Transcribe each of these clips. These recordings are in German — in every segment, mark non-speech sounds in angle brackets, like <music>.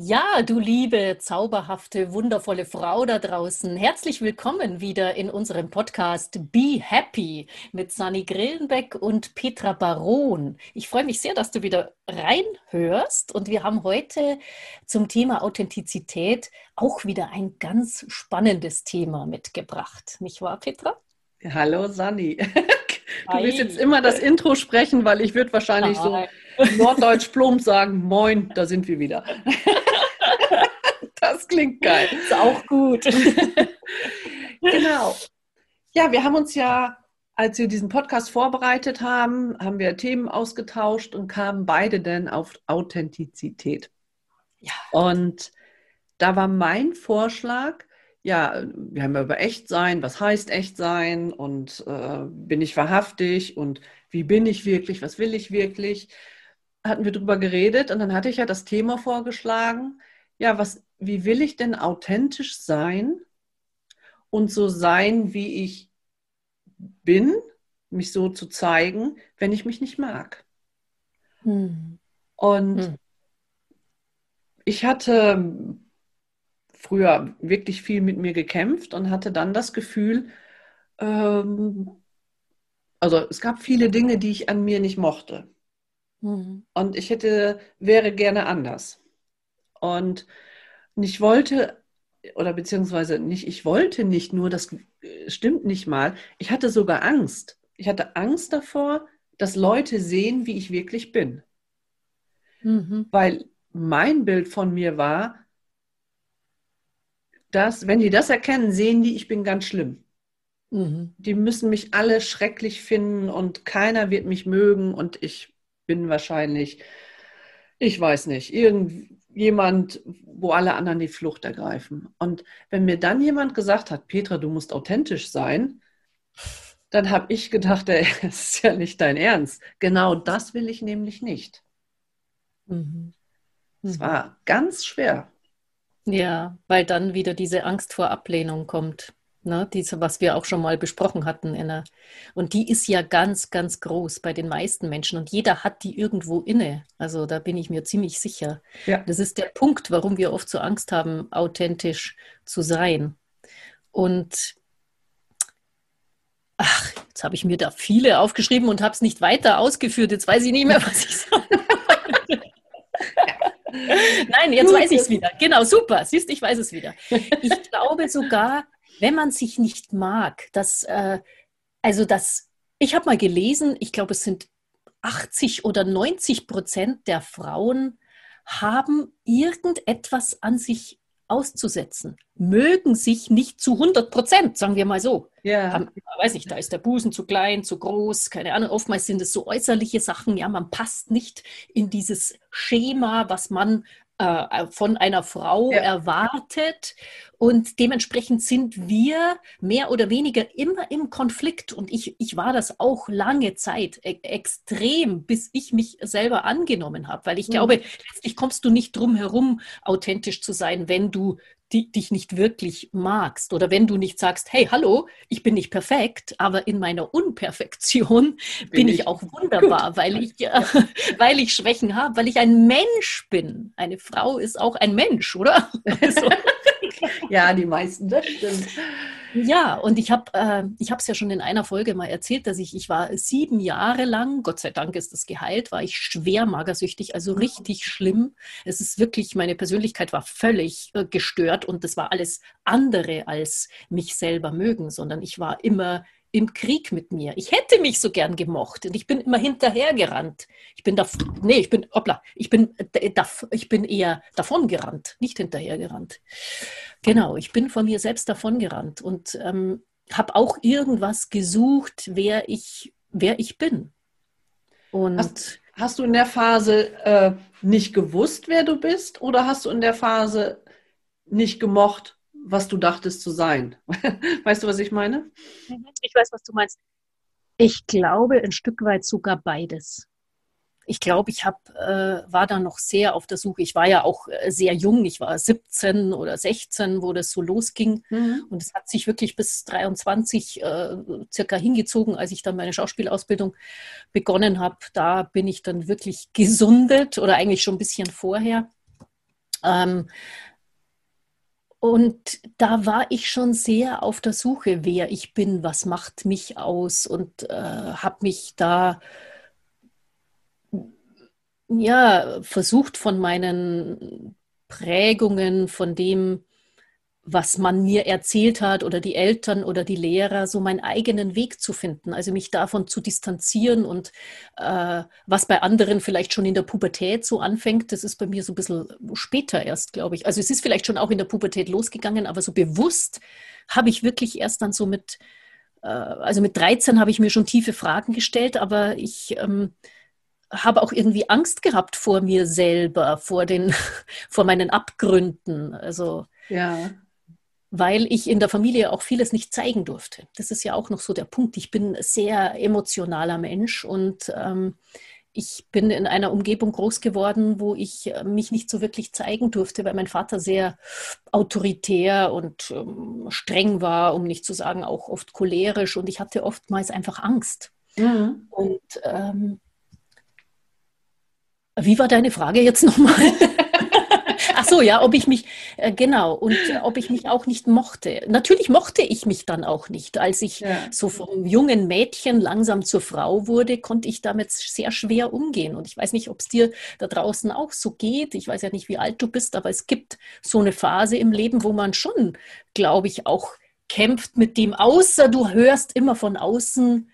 Ja, du liebe, zauberhafte, wundervolle Frau da draußen. Herzlich willkommen wieder in unserem Podcast Be Happy mit Sani Grillenbeck und Petra Baron. Ich freue mich sehr, dass du wieder reinhörst und wir haben heute zum Thema Authentizität auch wieder ein ganz spannendes Thema mitgebracht. Nicht wahr, Petra? Hallo, Sani. <laughs> Du Hi. willst jetzt immer das Intro sprechen, weil ich würde wahrscheinlich Nein. so norddeutsch plump sagen, moin, da sind wir wieder. <laughs> Das klingt geil. Ist auch gut. <laughs> Genau. Ja, wir haben uns ja, als wir diesen Podcast vorbereitet haben, haben wir Themen ausgetauscht und kamen beide dann auf Authentizität. Ja. Und da war mein Vorschlag, ja, wir haben ja über Echtsein, was heißt Echtsein und äh, bin ich wahrhaftig und wie bin ich wirklich, was will ich wirklich, hatten wir drüber geredet und dann hatte ich ja das Thema vorgeschlagen, ja, was, wie will ich denn authentisch sein und so sein, wie ich bin, mich so zu zeigen, wenn ich mich nicht mag. Hm. Und hm. ich hatte früher wirklich viel mit mir gekämpft und hatte dann das Gefühl, ähm, also es gab viele Dinge, die ich an mir nicht mochte. Mhm. Und ich hätte, wäre gerne anders. Und ich wollte, oder beziehungsweise nicht, ich wollte nicht nur, das stimmt nicht mal, ich hatte sogar Angst. Ich hatte Angst davor, dass Leute sehen, wie ich wirklich bin. Mhm. Weil mein Bild von mir war, dass, wenn die das erkennen, sehen die, ich bin ganz schlimm. Mhm. Die müssen mich alle schrecklich finden und keiner wird mich mögen und ich bin wahrscheinlich, ich weiß nicht, irgendjemand, wo alle anderen die Flucht ergreifen. Und wenn mir dann jemand gesagt hat, Petra, du musst authentisch sein, dann habe ich gedacht, ey, <laughs> das ist ja nicht dein Ernst. Genau das will ich nämlich nicht. Mhm. Es mhm. war ganz schwer. Ja, weil dann wieder diese Angst vor Ablehnung kommt. Ne, diese, was wir auch schon mal besprochen hatten. Der, und die ist ja ganz, ganz groß bei den meisten Menschen. Und jeder hat die irgendwo inne. Also da bin ich mir ziemlich sicher. Ja. Das ist der Punkt, warum wir oft so Angst haben, authentisch zu sein. Und ach, jetzt habe ich mir da viele aufgeschrieben und habe es nicht weiter ausgeführt. Jetzt weiß ich nicht mehr, was ich sage. <laughs> Nein, jetzt weiß ich es wieder. Genau, super. Siehst, ich weiß es wieder. Ich glaube sogar, wenn man sich nicht mag, dass, äh, also das, ich habe mal gelesen, ich glaube, es sind 80 oder 90 Prozent der Frauen haben irgendetwas an sich auszusetzen, mögen sich nicht zu 100 Prozent, sagen wir mal so. Ja. Haben, weiß ich, da ist der Busen zu klein, zu groß, keine Ahnung. Oftmals sind es so äußerliche Sachen, ja, man passt nicht in dieses Schema, was man äh, von einer Frau ja. erwartet. Und dementsprechend sind wir mehr oder weniger immer im Konflikt. Und ich, ich war das auch lange Zeit e extrem, bis ich mich selber angenommen habe. Weil ich mhm. glaube, letztlich kommst du nicht drum herum, authentisch zu sein, wenn du die, dich nicht wirklich magst oder wenn du nicht sagst, hey, hallo, ich bin nicht perfekt, aber in meiner Unperfektion <laughs> bin, bin ich, ich, auch wunderbar, weil ich, äh, <laughs> weil ich Schwächen habe, weil ich ein Mensch bin. Eine Frau ist auch ein Mensch, oder? <laughs> Also, <laughs> ja, die meisten, das stimmt. Ja, und ich habe äh, es ja schon in einer Folge mal erzählt, dass ich, ich war sieben Jahre lang, Gott sei Dank ist das geheilt, war ich schwer magersüchtig, also mhm. richtig schlimm. Es ist wirklich, meine Persönlichkeit war völlig äh, gestört und das war alles andere als mich selber mögen, sondern ich war immer im Krieg mit mir. Ich hätte mich so gern gemocht und ich bin immer hinterhergerannt. Ich bin da, nee, ich bin, hoppla, ich bin, da, ich bin eher davongerannt, nicht hinterhergerannt. Genau, ich bin von mir selbst davongerannt und ähm, habe auch irgendwas gesucht, wer ich, wer ich bin. Und hast, hast du in der Phase äh, nicht gewusst, wer du bist, oder hast du in der Phase nicht gemocht, was du dachtest zu sein. <laughs> Weißt du, was ich meine? Mhm. Ich weiß, was du meinst. Ich glaube ein Stück weit sogar beides. Ich glaube, ich hab, äh, war da noch sehr auf der Suche. Ich war ja auch äh, sehr jung. Ich war 17 oder 16, wo das so losging. Mhm. Und es hat sich wirklich bis 23 äh, circa hingezogen, als ich dann meine Schauspielausbildung begonnen habe. Da bin ich dann wirklich gesundet oder eigentlich schon ein bisschen vorher. Ähm, und da war ich schon sehr auf der Suche, wer ich bin, was macht mich aus und äh, habe mich da ja versucht von meinen Prägungen, von dem, was man mir erzählt hat oder die Eltern oder die Lehrer, so meinen eigenen Weg zu finden, also mich davon zu distanzieren und äh, was bei anderen vielleicht schon in der Pubertät so anfängt, das ist bei mir so ein bisschen später erst, glaube ich. Also es ist vielleicht schon auch in der Pubertät losgegangen, aber so bewusst habe ich wirklich erst dann so mit, äh, also mit 13 habe ich mir schon tiefe Fragen gestellt, aber ich ähm, habe auch irgendwie Angst gehabt vor mir selber, vor den, <laughs> vor meinen Abgründen. Also ja weil ich in der Familie auch vieles nicht zeigen durfte. Das ist ja auch noch so der Punkt. Ich bin ein sehr emotionaler Mensch und ähm, ich bin in einer Umgebung groß geworden, wo ich äh, mich nicht so wirklich zeigen durfte, weil mein Vater sehr autoritär und ähm, streng war, um nicht zu sagen auch oft cholerisch und ich hatte oftmals einfach Angst. Mhm. Und ähm, wie war deine Frage jetzt nochmal? <laughs> Ach so, ja, ob ich mich, äh, genau, und äh, ob ich mich auch nicht mochte. Natürlich mochte ich mich dann auch nicht. Als ich ja. so vom jungen Mädchen langsam zur Frau wurde, konnte ich damit sehr schwer umgehen. Und ich weiß nicht, ob es dir da draußen auch so geht. Ich weiß ja nicht, wie alt du bist, aber es gibt so eine Phase im Leben, wo man schon, glaube ich, auch kämpft mit dem, außer du hörst immer von außen,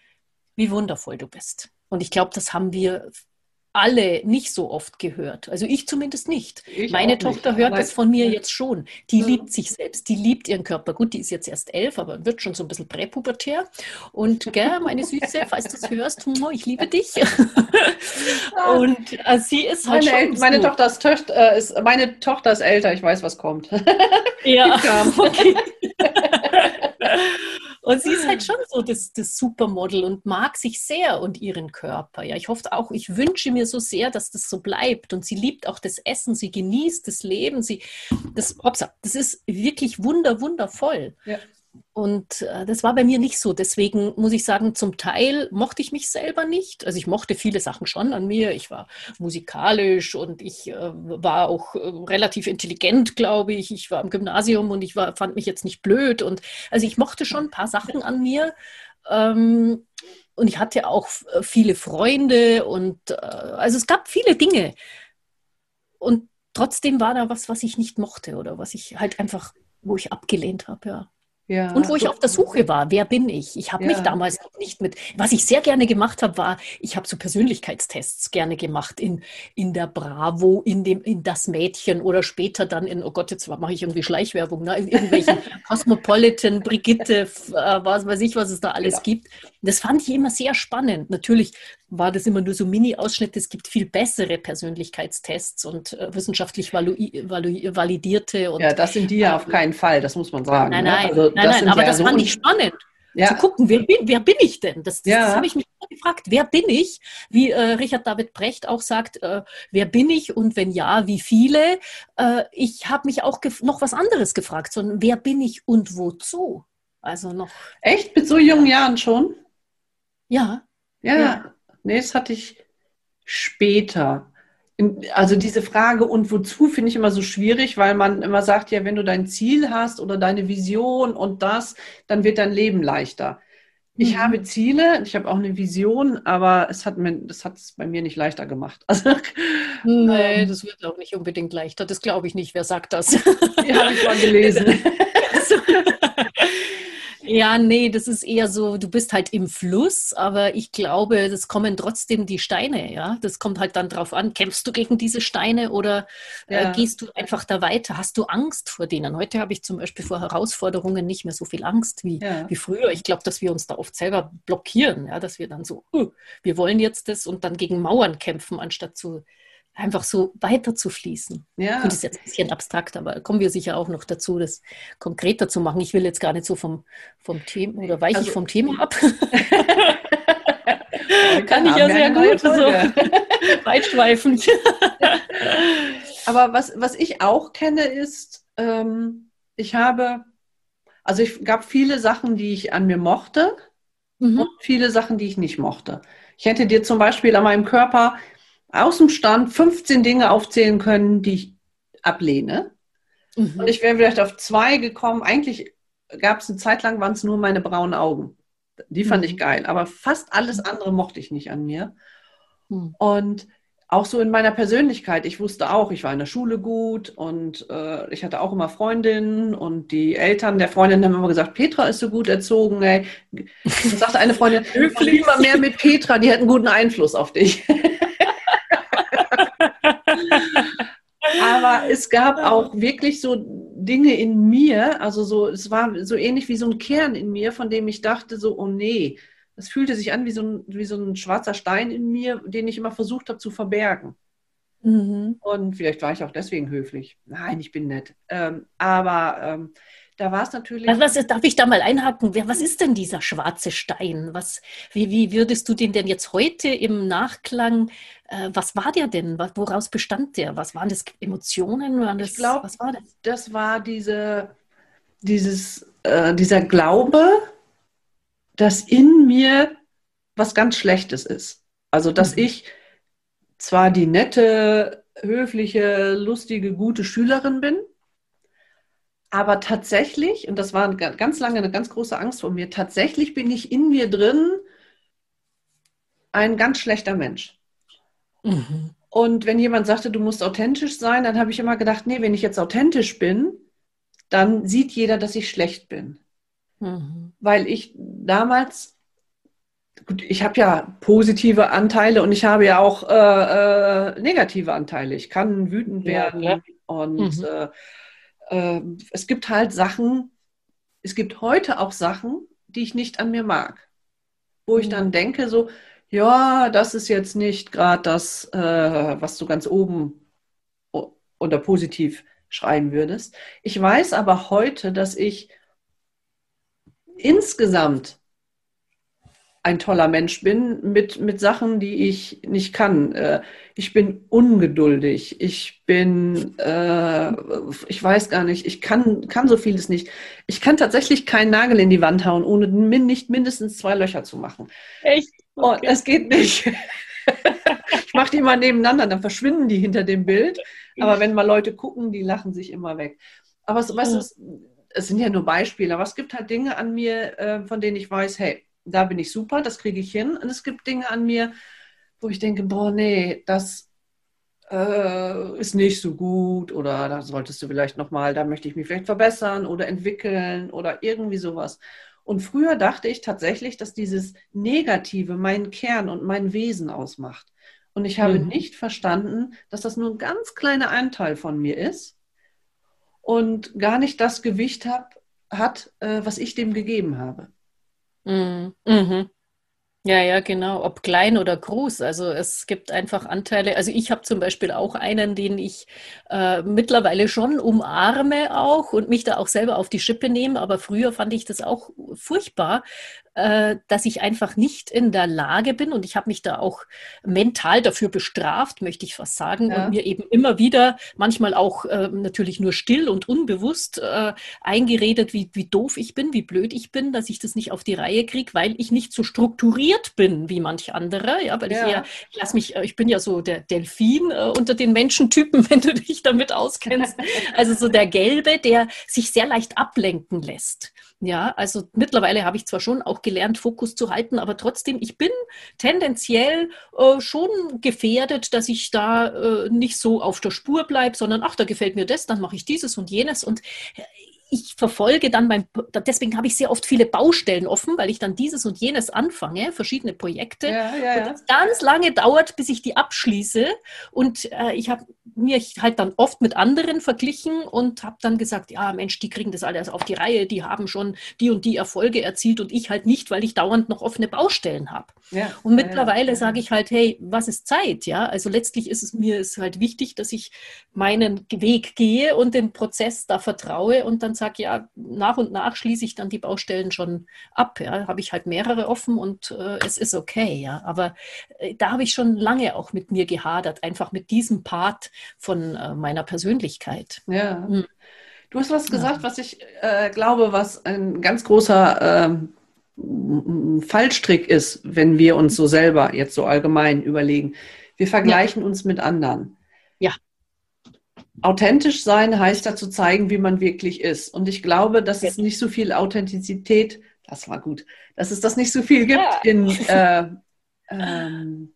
wie wundervoll du bist. Und ich glaube, das haben wir alle nicht so oft gehört. Also ich zumindest nicht. Ich Meine Tochter nicht. hört Nein. das von mir jetzt schon. Die ja. liebt sich selbst, die liebt ihren Körper. Gut, die ist jetzt erst elf, aber wird schon so ein bisschen präpubertär. Und gell, meine Süße, falls du es hörst, ich liebe dich. <laughs> Und äh, sie ist halt meine, schon meine. Tochter ist, äh, ist, meine Tochter ist älter, ich weiß, was kommt. Ja, <laughs> <laughs> okay. Und sie ist halt schon so das, das Supermodel und mag sich sehr und ihren Körper. Ja, ich hoffe auch, ich wünsche mir so sehr, dass das so bleibt. Und sie liebt auch das Essen, sie genießt das Leben. Sie, das, das ist wirklich wunder, wundervoll. Ja. Und äh, das war bei mir nicht so. Deswegen muss ich sagen, zum Teil mochte ich mich selber nicht. Also ich mochte viele Sachen schon an mir. Ich war musikalisch und ich äh, war auch äh, relativ intelligent, glaube ich. Ich war im Gymnasium und ich war, fand mich jetzt nicht blöd. Und also ich mochte schon ein paar Sachen an mir. Ähm, und ich hatte auch äh, viele Freunde und äh, also es gab viele Dinge. Und trotzdem war da was, was ich nicht mochte oder was ich halt einfach, wo ich abgelehnt habe, ja. Ja, und wo ich auf der Suche war, wer bin ich? Ich habe ja. mich damals noch nicht mit, was ich sehr gerne gemacht habe, war, ich habe so Persönlichkeitstests gerne gemacht in, in der Bravo, in, dem, in das Mädchen oder später dann in, oh Gott, jetzt mache ich irgendwie Schleichwerbung, ne? in irgendwelchen <laughs> Cosmopolitan, Brigitte, äh, was weiß ich, was es da alles ja. gibt. Das fand ich immer sehr spannend. Natürlich war das immer nur so Mini-Ausschnitte. Es gibt viel bessere Persönlichkeitstests und äh, wissenschaftlich valu valu validierte. Und, ja, das sind die ja auf keinen Fall, das muss man sagen. Nein, ne? nein, ne? also, nein, nein aber ja das so fand ich spannend. Ja. Zu gucken, wer bin, wer bin ich denn? Das, das, ja. das habe ich mich gefragt. Wer bin ich? Wie äh, Richard David Brecht auch sagt, äh, wer bin ich und wenn ja, wie viele? Äh, ich habe mich auch noch was anderes gefragt, sondern wer bin ich und wozu? Also noch. Echt? Mit so jungen Jahren schon? Ja. Ja. ja. Nee, das hatte ich später. Also diese Frage und wozu finde ich immer so schwierig, weil man immer sagt, ja, wenn du dein Ziel hast oder deine Vision und das, dann wird dein Leben leichter. Ich mhm. habe Ziele, ich habe auch eine Vision, aber es hat mir, das hat es bei mir nicht leichter gemacht. <laughs> Also, nee, ähm, das wird auch nicht unbedingt leichter. Das glaube ich nicht. Wer sagt das? Die habe ich mal gelesen. <laughs> <laughs> Ja, nee, das ist eher so, du bist halt im Fluss, aber ich glaube, es kommen trotzdem die Steine, ja. Das kommt halt dann drauf an, kämpfst du gegen diese Steine oder äh, ja. äh, gehst du einfach da weiter? Hast du Angst vor denen? Heute habe ich zum Beispiel vor Herausforderungen nicht mehr so viel Angst wie, ja. wie früher. Ich glaube, dass wir uns da oft selber blockieren, ja, dass wir dann so, uh, wir wollen jetzt das und dann gegen Mauern kämpfen, anstatt zu einfach so weiter zu fließen. Ja. Das ist jetzt ein bisschen abstrakt, aber kommen wir sicher auch noch dazu, das konkreter zu machen. Ich will jetzt gar nicht so vom, vom Thema oder weiche also, ich vom Thema ab. <laughs> Kann ich ja sehr gut, so <laughs> weitschweifend. <laughs> aber was, was ich auch kenne, ist, ähm, ich habe, also ich gab viele Sachen, die ich an mir mochte mhm. und viele Sachen, die ich nicht mochte. Ich hätte dir zum Beispiel an meinem Körper aus dem Stand 15 Dinge aufzählen können, die ich ablehne. Mhm. Und ich wäre vielleicht auf zwei gekommen. Eigentlich gab es eine Zeit lang, waren es nur meine braunen Augen. Die fand mhm. ich geil. Aber fast alles andere mochte ich nicht an mir. Mhm. Und auch so in meiner Persönlichkeit. Ich wusste auch, ich war in der Schule gut und äh, ich hatte auch immer Freundinnen und die Eltern der Freundin haben immer gesagt, Petra ist so gut erzogen. Ey. Und sagte eine Freundin, <laughs> immer mehr mit Petra, die hat einen guten Einfluss auf dich. <laughs> Aber es gab auch wirklich so Dinge in mir, also so, es war so ähnlich wie so ein Kern in mir, von dem ich dachte so, oh nee, das fühlte sich an wie so ein, wie so ein schwarzer Stein in mir, den ich immer versucht habe zu verbergen. Mhm. Und vielleicht war ich auch deswegen höflich. Nein, ich bin nett. Ähm, aber ähm, da war es natürlich. Was, was, darf ich da mal einhaken? Was ist denn dieser schwarze Stein? Was, wie, wie würdest du den denn jetzt heute im Nachklang, äh, was war der denn? Woraus bestand der? Was waren das Emotionen? Waren das, ich glaube, was war das? Das war diese, dieses, äh, dieser Glaube, dass in mir was ganz Schlechtes ist. Also, dass mhm. ich zwar die nette, höfliche, lustige, gute Schülerin bin, aber tatsächlich, und das war ganz lange eine ganz große Angst von mir, tatsächlich bin ich in mir drin ein ganz schlechter Mensch. Mhm. Und wenn jemand sagte, du musst authentisch sein, dann habe ich immer gedacht, nee, wenn ich jetzt authentisch bin, dann sieht jeder, dass ich schlecht bin. Mhm. Weil ich damals, gut, ich habe ja positive Anteile und ich habe ja auch äh, äh, negative Anteile. Ich kann wütend werden ja, ja. und mhm. äh, äh, es gibt halt Sachen, es gibt heute auch Sachen, die ich nicht an mir mag. Wo ich dann mhm. denke, so, ja, das ist jetzt nicht gerade das, äh, was du ganz oben unter positiv schreiben würdest. Ich weiß aber heute, dass ich insgesamt ein toller Mensch bin mit, mit Sachen, die ich nicht kann. Äh, ich bin ungeduldig. Ich bin, äh, ich weiß gar nicht, ich kann, kann so vieles nicht. Ich kann tatsächlich keinen Nagel in die Wand hauen, ohne nicht mindestens zwei Löcher zu machen. Echt? Oh, okay. Oh, es geht nicht. <laughs> ich mache die mal nebeneinander, dann verschwinden die hinter dem Bild. Aber wenn mal Leute gucken, die lachen sich immer weg. Aber so, weißt du, es sind ja nur Beispiele, aber es gibt halt Dinge an mir, äh, von denen ich weiß, hey, da bin ich super, das kriege ich hin. Und es gibt Dinge an mir, wo ich denke, boah, nee, das äh, ist nicht so gut oder da solltest du vielleicht nochmal, da möchte ich mich vielleicht verbessern oder entwickeln oder irgendwie sowas. Und früher dachte ich tatsächlich, dass dieses Negative meinen Kern und mein Wesen ausmacht. Und ich habe mhm. nicht verstanden, dass das nur ein ganz kleiner Anteil von mir ist und gar nicht das Gewicht hab, hat, äh, was ich dem gegeben habe. Mhm. Mhm. Ja, ja, genau. Ob klein oder groß. Also es gibt einfach Anteile. Also ich habe zum Beispiel auch einen, den ich äh, mittlerweile schon umarme auch und mich da auch selber auf die Schippe nehme. Aber früher fand ich das auch furchtbar, äh, dass ich einfach nicht in der Lage bin und ich habe mich da auch mental dafür bestraft, möchte ich fast sagen, ja. und mir eben immer wieder, manchmal auch äh, natürlich nur still und unbewusst äh, eingeredet, wie, wie doof ich bin, wie blöd ich bin, dass ich das nicht auf die Reihe kriege, weil ich nicht so strukturiert bin wie manch andere. Ja, weil ja. ich eher, ich lass mich, äh, ich bin ja so der Delfin äh, unter den Menschentypen, <laughs> wenn du dich damit auskennst. <laughs> Also so der Gelbe, der sich sehr leicht ablenken lässt. Ja, also mittlerweile habe ich zwar schon auch gelernt, Fokus zu halten, aber trotzdem, ich bin tendenziell äh, schon gefährdet, dass ich da äh, nicht so auf der Spur bleibe, sondern ach, da gefällt mir das, dann mache ich dieses und jenes. Und ich verfolge dann mein, deswegen habe ich sehr oft viele Baustellen offen, weil ich dann dieses und jenes anfange, verschiedene Projekte. Ja, ja, ja. Und das ganz lange dauert, bis ich die abschließe. Und äh, ich habe mir halt dann oft mit anderen verglichen und habe dann gesagt, ja Mensch, die kriegen das alles auf die Reihe, die haben schon die und die Erfolge erzielt und ich halt nicht, weil ich dauernd noch offene Baustellen habe. Und mittlerweile sage ich halt, hey, was ist Zeit? Ja, also letztlich ist es mir ist halt wichtig, dass ich meinen Weg gehe und den Prozess da vertraue und dann sage, ja, nach und nach schließe ich dann die Baustellen schon ab. Ja, habe ich halt mehrere offen und äh, es ist okay. Ja, aber äh, da habe ich schon lange auch mit mir gehadert, einfach mit diesem Part von äh, meiner Persönlichkeit. Ja. Hm. Du hast was gesagt, ja. was ich äh, glaube, was ein ganz großer ähm, Fallstrick ist, wenn wir uns so selber jetzt so allgemein überlegen. Wir vergleichen ja. uns mit anderen. Ja. Authentisch sein heißt dazu zeigen, wie man wirklich ist. Und ich glaube, dass ja. es nicht so viel Authentizität, das war gut, dass es das nicht so viel gibt in, <laughs> äh, ähm,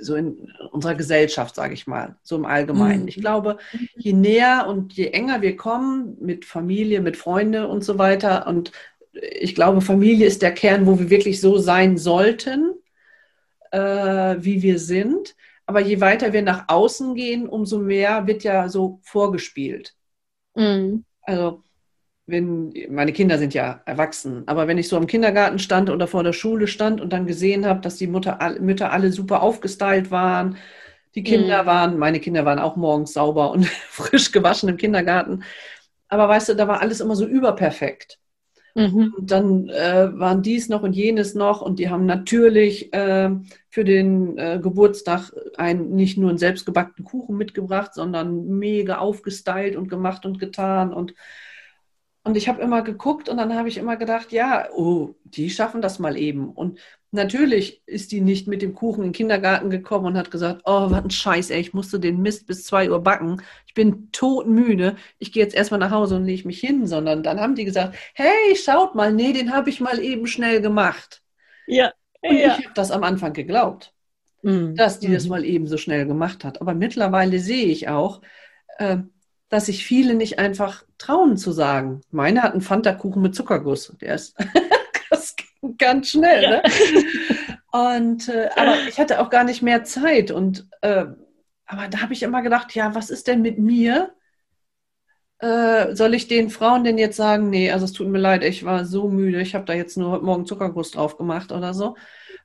so in unserer Gesellschaft, sage ich mal, so im Allgemeinen. Mhm. Ich glaube, je näher und je enger wir kommen mit Familie, mit Freunden und so weiter, und ich glaube, Familie ist der Kern, wo wir wirklich so sein sollten, äh, wie wir sind. Aber je weiter wir nach außen gehen, umso mehr wird ja so vorgespielt. Mhm. Also wenn, meine Kinder sind ja erwachsen, aber wenn ich so im Kindergarten stand oder vor der Schule stand und dann gesehen habe, dass die Mutter, Mütter alle super aufgestylt waren, die Kinder mhm. waren, meine Kinder waren auch morgens sauber und <laughs> frisch gewaschen im Kindergarten. Aber weißt du, da war alles immer so überperfekt. Mhm. Und dann äh, waren dies noch und jenes noch und die haben natürlich äh, für den äh, Geburtstag einen, nicht nur einen selbstgebackenen Kuchen mitgebracht, sondern mega aufgestylt und gemacht und getan und und ich habe immer geguckt und dann habe ich immer gedacht, ja, oh, die schaffen das mal eben. Und natürlich ist die nicht mit dem Kuchen in den Kindergarten gekommen und hat gesagt, oh, was ein Scheiß, ey, ich musste den Mist bis zwei Uhr backen. Ich bin todmüde. Ich gehe jetzt erstmal nach Hause und lege mich hin. Sondern dann haben die gesagt, hey, schaut mal, nee, den habe ich mal eben schnell gemacht. Ja. Und ja. ich habe das am Anfang geglaubt, mhm. dass die mhm. das mal eben so schnell gemacht hat. Aber mittlerweile sehe ich auch, äh, dass sich viele nicht einfach trauen zu sagen. Meine hat einen Fanta-Kuchen mit Zuckerguss. Der ist ganz schnell. Ja. Ne? <laughs> Und äh, aber ich hatte auch gar nicht mehr Zeit. Und äh, aber da habe ich immer gedacht, ja, was ist denn mit mir? Äh, soll ich den Frauen denn jetzt sagen, nee, also es tut mir leid, ich war so müde, ich habe da jetzt nur heute Morgen Zuckerguss drauf gemacht oder so,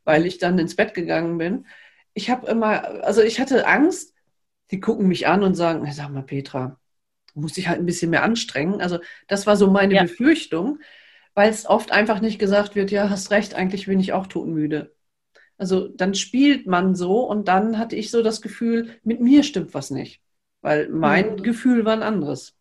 weil ich dann ins Bett gegangen bin. Ich habe immer, also ich hatte Angst, die gucken mich an und sagen, sag mal, Petra, muss ich halt ein bisschen mehr anstrengen. Also das war so meine ja. Befürchtung, weil es oft einfach nicht gesagt wird, ja, hast recht, eigentlich bin ich auch totenmüde. Also dann spielt man so und dann hatte ich so das Gefühl, mit mir stimmt was nicht, weil mein mhm. Gefühl war ein anderes.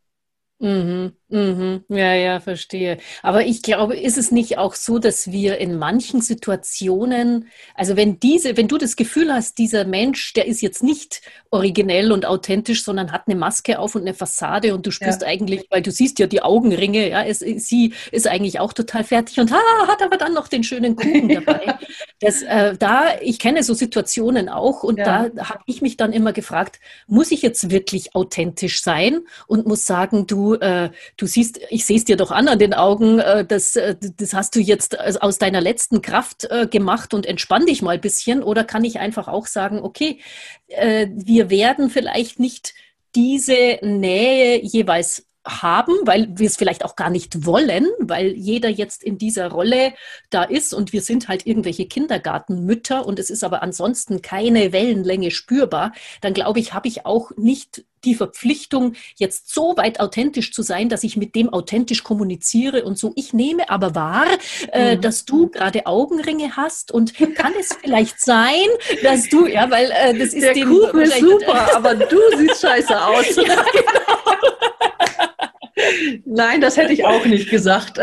Mhm, mhm. Ja, ja, verstehe. Aber ich glaube, ist es nicht auch so, dass wir in manchen Situationen, also wenn diese, wenn du das Gefühl hast, dieser Mensch, der ist jetzt nicht originell und authentisch, sondern hat eine Maske auf und eine Fassade und du spürst ja. eigentlich, weil du siehst ja die Augenringe, ja, es, sie ist eigentlich auch total fertig und ha, hat aber dann noch den schönen Kuchen dabei. <laughs> das, äh, da, ich kenne so Situationen auch und ja. da habe ich mich dann immer gefragt, muss ich jetzt wirklich authentisch sein und muss sagen, du äh, du siehst, ich sehe es dir doch an an den Augen, äh, das, äh, das hast du jetzt aus deiner letzten Kraft äh, gemacht und entspann dich mal ein bisschen. Oder kann ich einfach auch sagen, okay, äh, wir werden vielleicht nicht diese Nähe jeweils haben, weil wir es vielleicht auch gar nicht wollen, weil jeder jetzt in dieser Rolle da ist und wir sind halt irgendwelche Kindergartenmütter und es ist aber ansonsten keine Wellenlänge spürbar, dann glaube ich, habe ich auch nicht die Verpflichtung, jetzt so weit authentisch zu sein, dass ich mit dem authentisch kommuniziere und so. Ich nehme aber wahr, äh, mhm. dass du gerade Augenringe hast und kann es vielleicht sein, dass du, ja, weil äh, das ist Der den, Kuchen ist super, aber du siehst scheiße aus. <laughs> ja, genau. Nein, das hätte ich auch nicht gesagt.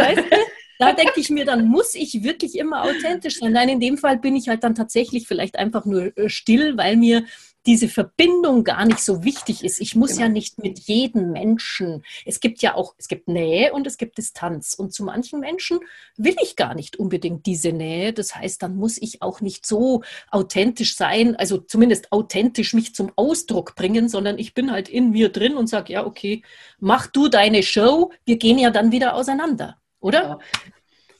Da denke ich mir, dann muss ich wirklich immer authentisch sein. Nein, in dem Fall bin ich halt dann tatsächlich vielleicht einfach nur äh, still, weil mir diese Verbindung gar nicht so wichtig ist. Ich muss genau. ja nicht mit jedem Menschen. Es gibt ja auch, es gibt Nähe und es gibt Distanz. Und zu manchen Menschen will ich gar nicht unbedingt diese Nähe. Das heißt, dann muss ich auch nicht so authentisch sein, also zumindest authentisch mich zum Ausdruck bringen, sondern ich bin halt in mir drin und sage, ja, okay, mach du deine Show. Wir gehen ja dann wieder auseinander, oder?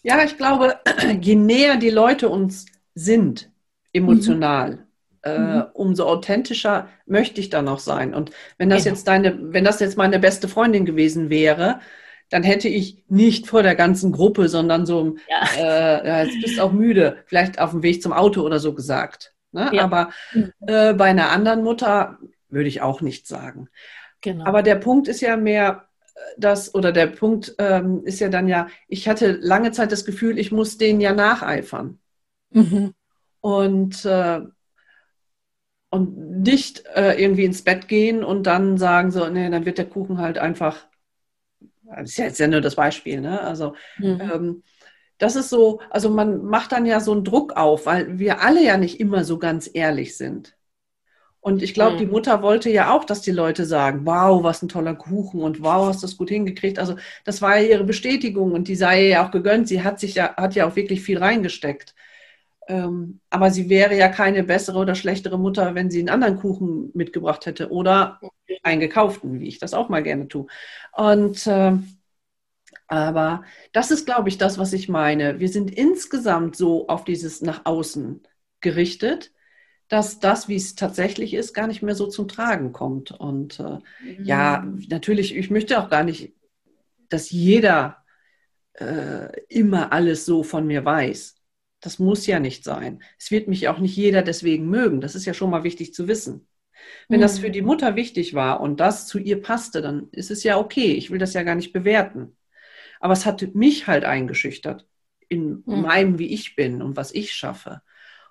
Ja, ja ich glaube, <clears throat> je näher die Leute uns sind, emotional, mhm äh, mhm. umso authentischer möchte ich da noch sein. Und wenn das genau. jetzt deine, wenn das jetzt meine beste Freundin gewesen wäre, dann hätte ich nicht vor der ganzen Gruppe, sondern so, ja. äh, jetzt bist du auch müde, vielleicht auf dem Weg zum Auto oder so gesagt. Ne? Ja. Aber mhm. äh, bei einer anderen Mutter würde ich auch nicht sagen. Genau. Aber der Punkt ist ja mehr, äh, das, oder der Punkt ähm, ist ja dann ja, ich hatte lange Zeit das Gefühl, ich muss denen ja nacheifern. Mhm. Und äh, und nicht äh, irgendwie ins Bett gehen und dann sagen so, nee, dann wird der Kuchen halt einfach, das ist ja jetzt ja nur das Beispiel, ne? Also mhm. ähm, das ist so, also man macht dann ja so einen Druck auf, weil wir alle ja nicht immer so ganz ehrlich sind. Und ich glaube, mhm. die Mutter wollte ja auch, dass die Leute sagen, wow, was ein toller Kuchen und wow, hast du das gut hingekriegt. Also das war ja ihre Bestätigung und die sei ja auch gegönnt. Sie hat sich ja, hat ja auch wirklich viel reingesteckt. Ähm, aber sie wäre ja keine bessere oder schlechtere Mutter, wenn sie einen anderen Kuchen mitgebracht hätte oder einen gekauften, wie ich das auch mal gerne tue. Und äh, aber das ist, glaube ich, das, was ich meine. Wir sind insgesamt so auf dieses nach außen gerichtet, dass das, wie es tatsächlich ist, gar nicht mehr so zum Tragen kommt. Und äh, mhm. ja, natürlich, ich möchte auch gar nicht, dass jeder äh, immer alles so von mir weiß. Das muss ja nicht sein. Es wird mich auch nicht jeder deswegen mögen. Das ist ja schon mal wichtig zu wissen. Wenn mhm. das für die Mutter wichtig war und das zu ihr passte, dann ist es ja okay. Ich will das ja gar nicht bewerten. Aber es hat mich halt eingeschüchtert in mhm. meinem, wie ich bin und was ich schaffe.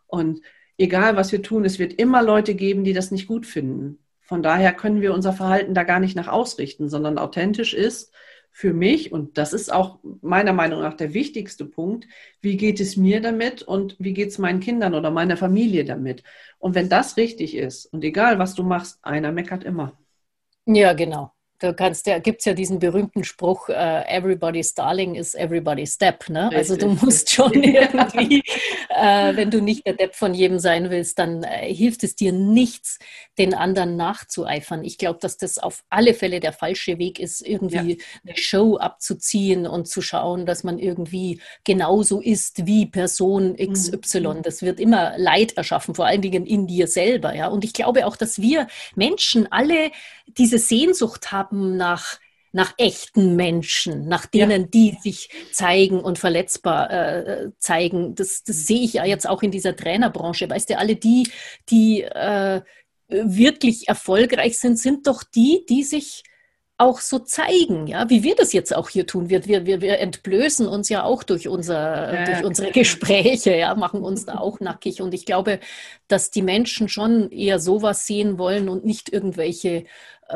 Und egal, was wir tun, es wird immer Leute geben, die das nicht gut finden. Von daher können wir unser Verhalten da gar nicht nach ausrichten, sondern authentisch ist, für mich, und das ist auch meiner Meinung nach der wichtigste Punkt, wie geht es mir damit und wie geht es meinen Kindern oder meiner Familie damit? Und wenn das richtig ist und egal was du machst, einer meckert immer. Ja, genau. Du kannst ja, gibt es ja diesen berühmten Spruch, uh, everybody's darling is everybody's step. Ne? Also du musst schon <laughs> irgendwie, äh, wenn du nicht der Depp von jedem sein willst, dann äh, hilft es dir nichts, den anderen nachzueifern. Ich glaube, dass das auf alle Fälle der falsche Weg ist, irgendwie ja. eine Show abzuziehen und zu schauen, dass man irgendwie genauso ist wie Person XY. Mhm. Das wird immer Leid erschaffen, vor allen Dingen in dir selber. Ja? Und ich glaube auch, dass wir Menschen alle diese Sehnsucht haben nach nach echten Menschen, nach denen, ja. die sich zeigen und verletzbar äh, zeigen. Das, das sehe ich ja jetzt auch in dieser Trainerbranche. Weißt du, alle die, die äh, wirklich erfolgreich sind, sind doch die, die sich auch so zeigen, ja, wie wir das jetzt auch hier tun. Wir, wir, wir entblößen uns ja auch durch, unser, ja, durch unsere Gespräche, ja, machen uns da <laughs> auch nackig. Und ich glaube, dass die Menschen schon eher sowas sehen wollen und nicht irgendwelche äh,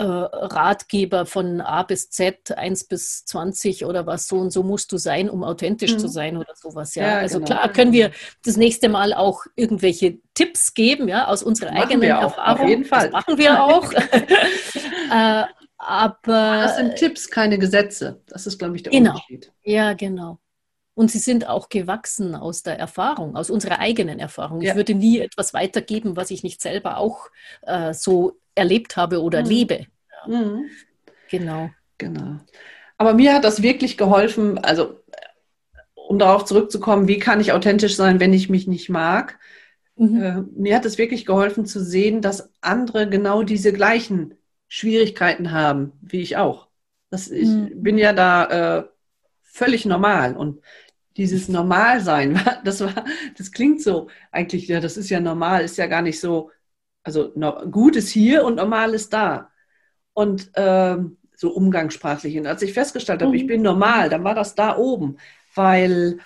Ratgeber von A bis Z, 1 bis 20 oder was, so und so musst du sein, um authentisch mhm. zu sein oder sowas. Ja, ja also genau. klar können wir das nächste Mal auch irgendwelche Tipps geben, ja, aus unserer machen eigenen Erfahrung. Auf jeden Fall. Das machen wir auch. <laughs> äh, aber. Das sind Tipps, keine Gesetze. Das ist, glaube ich, der genau. Unterschied. Ja, genau. Und sie sind auch gewachsen aus der Erfahrung, aus unserer eigenen Erfahrung. Ja. Ich würde nie etwas weitergeben, was ich nicht selber auch äh, so erlebt habe oder mhm. lebe. Ja. Mhm. Genau. Genau. Aber mir hat das wirklich geholfen, also um darauf zurückzukommen, wie kann ich authentisch sein, wenn ich mich nicht mag? Mhm. Äh, mir hat es wirklich geholfen zu sehen, dass andere genau diese gleichen Schwierigkeiten haben, wie ich auch. Das, ich mhm. bin ja da äh, völlig normal und dieses Normalsein, <laughs> das war, das klingt so eigentlich, ja, das ist ja normal, ist ja gar nicht so, also gut ist hier und normal ist da. Und ähm, so umgangssprachlich. Und als ich festgestellt habe, mhm. ich bin normal, dann war das da oben, weil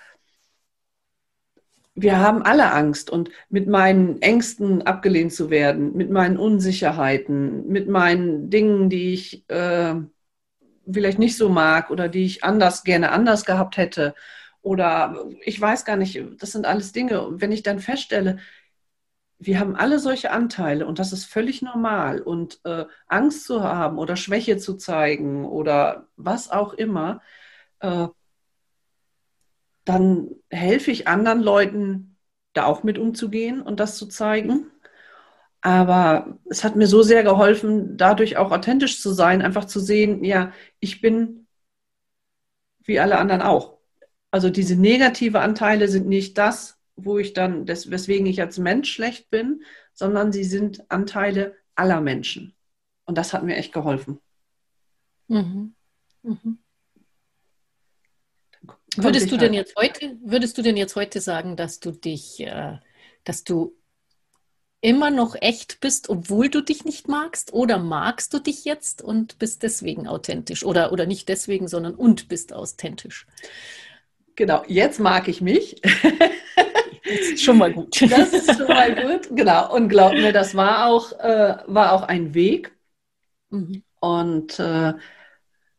wir haben alle Angst und mit meinen Ängsten abgelehnt zu werden, mit meinen Unsicherheiten, mit meinen Dingen, die ich äh, vielleicht nicht so mag oder die ich anders gerne anders gehabt hätte oder ich weiß gar nicht, das sind alles Dinge. wenn ich dann feststelle, wir haben alle solche Anteile und das ist völlig normal. Und äh, Angst zu haben oder Schwäche zu zeigen oder was auch immer, äh, dann helfe ich anderen Leuten, da auch mit umzugehen und das zu zeigen. Aber es hat mir so sehr geholfen, dadurch auch authentisch zu sein, einfach zu sehen, ja, ich bin wie alle anderen auch. Also diese negative Anteile sind nicht das, wo ich dann, des, weswegen ich als Mensch schlecht bin, sondern sie sind Anteile aller Menschen. Und das hat mir echt geholfen. Mhm. Mhm. Würdest du denn halt jetzt heute, würdest du denn jetzt heute sagen, dass du dich, äh, dass du immer noch echt bist, obwohl du dich nicht magst? Oder magst du dich jetzt und bist deswegen authentisch? Oder, oder nicht deswegen, sondern und bist authentisch? Genau, jetzt mag ich mich. <laughs> Das ist schon mal gut. Das ist schon mal gut, genau. Und glaub mir, das war auch, äh, war auch ein Weg. Mhm. Und äh,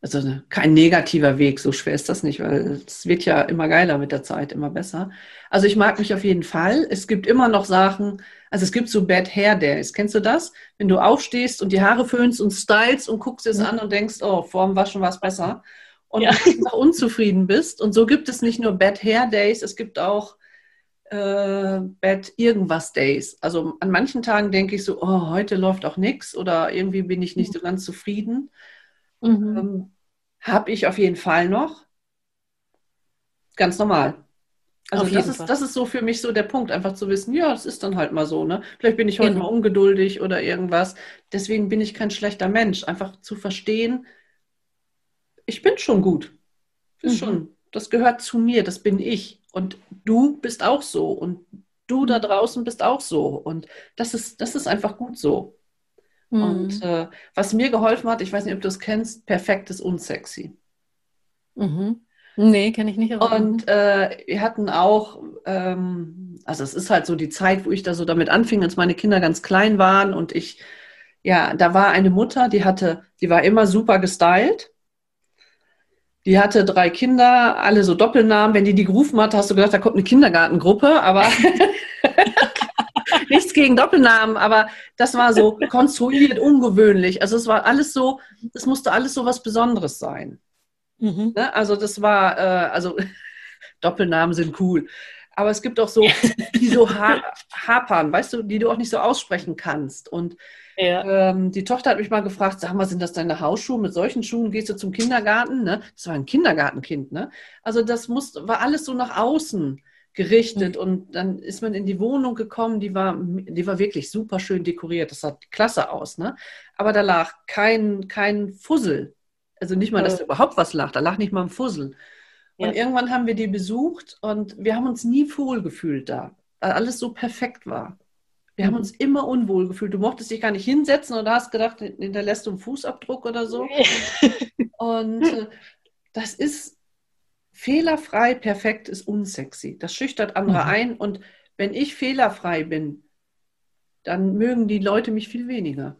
also ne, kein negativer Weg, so schwer ist das nicht, weil es wird ja immer geiler mit der Zeit, immer besser. Also ich mag mich auf jeden Fall. Es gibt immer noch Sachen, also es gibt so Bad Hair Days. Kennst du das? Wenn du aufstehst und die Haare föhnst und stylst und guckst es mhm. an und denkst, oh, vor dem Waschen war es besser. Und ja. einfach unzufrieden bist. Und so gibt es nicht nur Bad Hair Days, es gibt auch äh, Bad irgendwas Days. Also an manchen Tagen denke ich so, oh, heute läuft auch nichts oder irgendwie bin ich nicht so ganz zufrieden. Mhm. Ähm, Habe ich auf jeden Fall noch. Ganz normal. Also das ist, das ist so für mich so der Punkt, einfach zu wissen, ja, es ist dann halt mal so, ne? Vielleicht bin ich heute genau. mal ungeduldig oder irgendwas. Deswegen bin ich kein schlechter Mensch. Einfach zu verstehen, ich bin schon gut. Ist mhm. schon, das gehört zu mir, das bin ich. Und du bist auch so. Und du da draußen bist auch so. Und das ist, das ist einfach gut so. Mhm. Und äh, was mir geholfen hat, ich weiß nicht, ob du es kennst, perfekt ist unsexy. Mhm. Nee, kenne ich nicht. Und äh, wir hatten auch, ähm, also es ist halt so die Zeit, wo ich da so damit anfing, als meine Kinder ganz klein waren und ich, ja, da war eine Mutter, die hatte, die war immer super gestylt. Die hatte drei Kinder, alle so Doppelnamen. Wenn die die gerufen hat, hast du gedacht, da kommt eine Kindergartengruppe, aber <laughs> nichts gegen Doppelnamen, aber das war so konstruiert, ungewöhnlich. Also es war alles so, es musste alles so was Besonderes sein. Mhm. Ne? Also das war, äh, also <laughs> Doppelnamen sind cool. Aber es gibt auch so, die so ha hapern, weißt du, die du auch nicht so aussprechen kannst. Und ja. ähm, die Tochter hat mich mal gefragt, sag mal, sind das deine Hausschuhe? Mit solchen Schuhen gehst du zum Kindergarten? Ne? Das war ein Kindergartenkind. Ne? Also das muss, war alles so nach außen gerichtet mhm. und dann ist man in die Wohnung gekommen, die war, die war wirklich super schön dekoriert, das sah klasse aus, ne? Aber da lag kein, kein Fussel. Also nicht mal, dass da überhaupt was lag, da lag nicht mal ein Fussel. Und ja. irgendwann haben wir die besucht und wir haben uns nie wohl gefühlt da, weil alles so perfekt war. Wir haben mhm. uns immer unwohl gefühlt. Du mochtest dich gar nicht hinsetzen oder hast gedacht, hinterlässt du einen Fußabdruck oder so. <laughs> und äh, das ist fehlerfrei, perfekt ist unsexy. Das schüchtert andere mhm. ein und wenn ich fehlerfrei bin, dann mögen die Leute mich viel weniger.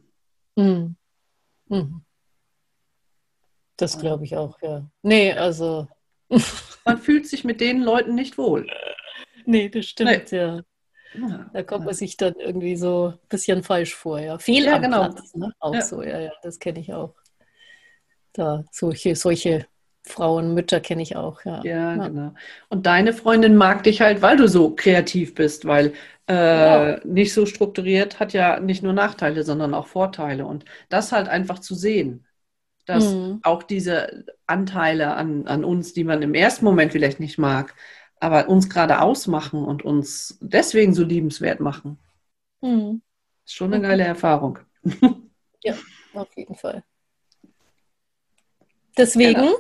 Mhm. Mhm. Das glaube ich auch, ja. Nee, also. Man fühlt sich mit den Leuten nicht wohl. <laughs> Nee, das stimmt, nee. ja. Da kommt man sich dann irgendwie so ein bisschen falsch vor, ja. Fehl ja, genau. Platz, ne? Auch ja. so, ja, ja, das kenne ich auch. Da solche, solche Frauen, Mütter kenne ich auch, ja. ja. Ja, genau. Und deine Freundin mag dich halt, weil du so kreativ bist, weil äh, genau. nicht so strukturiert hat ja nicht nur Nachteile, sondern auch Vorteile. Und das halt einfach zu sehen dass mhm. auch diese Anteile an, an uns, die man im ersten Moment vielleicht nicht mag, aber uns gerade ausmachen und uns deswegen so liebenswert machen. Mhm. Ist schon eine geile Erfahrung. <laughs> Ja, auf jeden Fall. Deswegen genau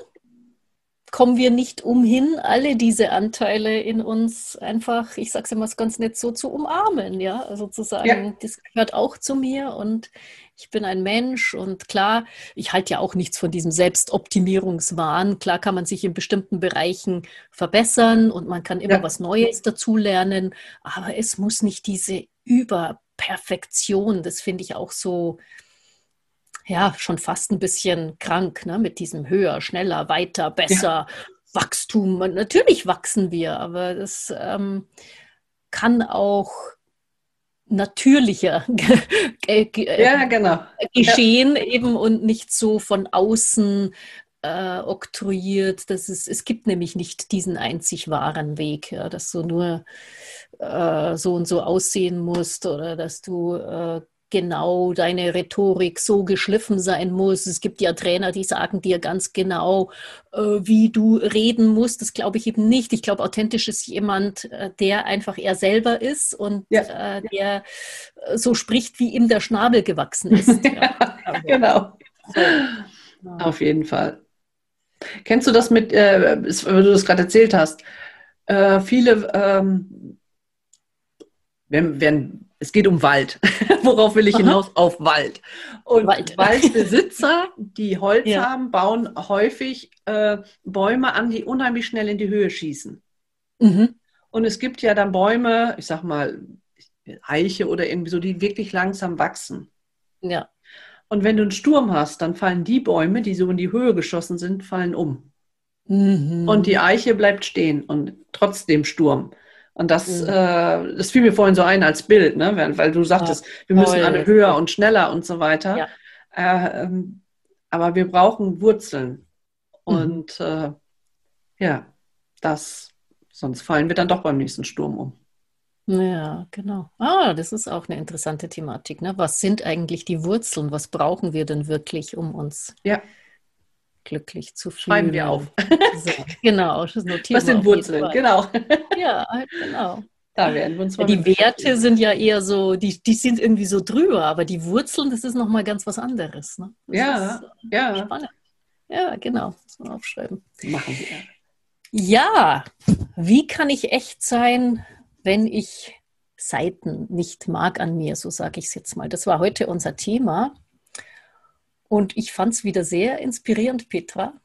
kommen wir nicht umhin, alle diese Anteile in uns einfach, ich sage es immer ganz nett so, zu umarmen, ja, also zu sagen, ja. das gehört auch zu mir und ich bin ein Mensch und klar, ich halte ja auch nichts von diesem Selbstoptimierungswahn. Klar kann man sich in bestimmten Bereichen verbessern und man kann immer ja. was Neues dazulernen, aber es muss nicht diese Überperfektion, das finde ich auch so, ja schon fast ein bisschen krank, ne? mit diesem höher, schneller, weiter, besser, ja. Wachstum. Natürlich wachsen wir, aber das ähm, kann auch natürlicher <laughs> ja, genau. Geschehen ja. eben und nicht so von außen äh, oktroyiert. Das ist, es gibt nämlich nicht diesen einzig wahren Weg, ja, dass du nur äh, so und so aussehen musst oder dass du äh, genau deine Rhetorik so geschliffen sein muss. Es gibt ja Trainer, die sagen dir ganz genau, äh, wie du reden musst. Das glaube ich eben nicht. Ich glaube, authentisch ist jemand, äh, der einfach er selber ist und ja. äh, der so spricht, wie ihm der Schnabel gewachsen ist. <laughs> ja, genau. So. Auf jeden Fall. Kennst du das mit, äh, wenn du das gerade erzählt hast? Äh, viele ähm, wenn, wenn, es geht um Wald. <laughs> Worauf will ich Aha. hinaus? Auf Wald. Und Wald. Waldbesitzer, die Holz ja. haben, bauen häufig äh, Bäume an, die unheimlich schnell in die Höhe schießen. Mhm. Und es gibt ja dann Bäume, ich sag mal, Eiche oder irgendwie so, die wirklich langsam wachsen. Ja. Und wenn du einen Sturm hast, dann fallen die Bäume, die so in die Höhe geschossen sind, fallen um. Mhm. Und die Eiche bleibt stehen und trotzdem Sturm. Und das, mhm. äh, das fiel mir vorhin so ein als Bild, ne? weil, du sagtest, ja, wir müssen alle höher und schneller und so weiter. Ja. Äh, ähm, aber wir brauchen Wurzeln. Mhm. Und äh, ja, das, sonst fallen wir dann doch beim nächsten Sturm um. Ja, genau. Ah, das ist auch eine interessante Thematik. Ne? Was sind eigentlich die Wurzeln? Was brauchen wir denn wirklich, um uns ja. Glücklich zu fühlen? Schreiben wir auf. So, <laughs> genau, das notieren Was sind Wurzeln? Genau. <laughs> Ja, genau. Da werden wir uns mal Die Werte sind ja eher so, die, die sind irgendwie so drüber, aber die Wurzeln, das ist nochmal ganz was anderes. Ne? ja, ist, äh, ja. Spannend. Ja, genau. Muss man aufschreiben. Machen wir. Ja, wie kann ich echt sein, wenn ich Seiten nicht mag an mir, so sage ich es jetzt mal. Das war heute unser Thema. Und ich fand es wieder sehr inspirierend, Petra.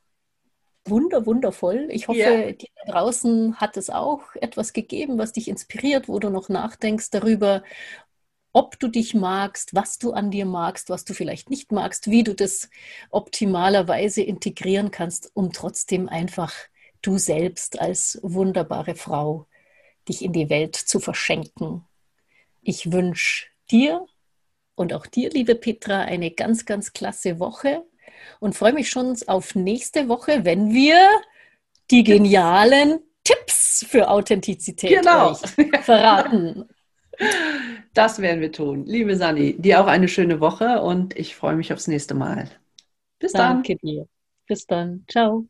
Wunder, wundervoll. Ich hoffe, ja. dir da draußen hat es auch etwas gegeben, was dich inspiriert, wo du noch nachdenkst darüber, ob du dich magst, was du an dir magst, was du vielleicht nicht magst, wie du das optimalerweise integrieren kannst, um trotzdem einfach du selbst als wunderbare Frau dich in die Welt zu verschenken. Ich wünsche dir und auch dir, liebe Petra, eine ganz, ganz klasse Woche und freue mich schon auf nächste Woche, wenn wir die genialen Tipps für Authentizität genau. verraten. <laughs> Das werden wir tun. Liebe Sani, dir auch eine schöne Woche und ich freue mich aufs nächste Mal. Bis dann. Danke dir. Bis dann. Ciao.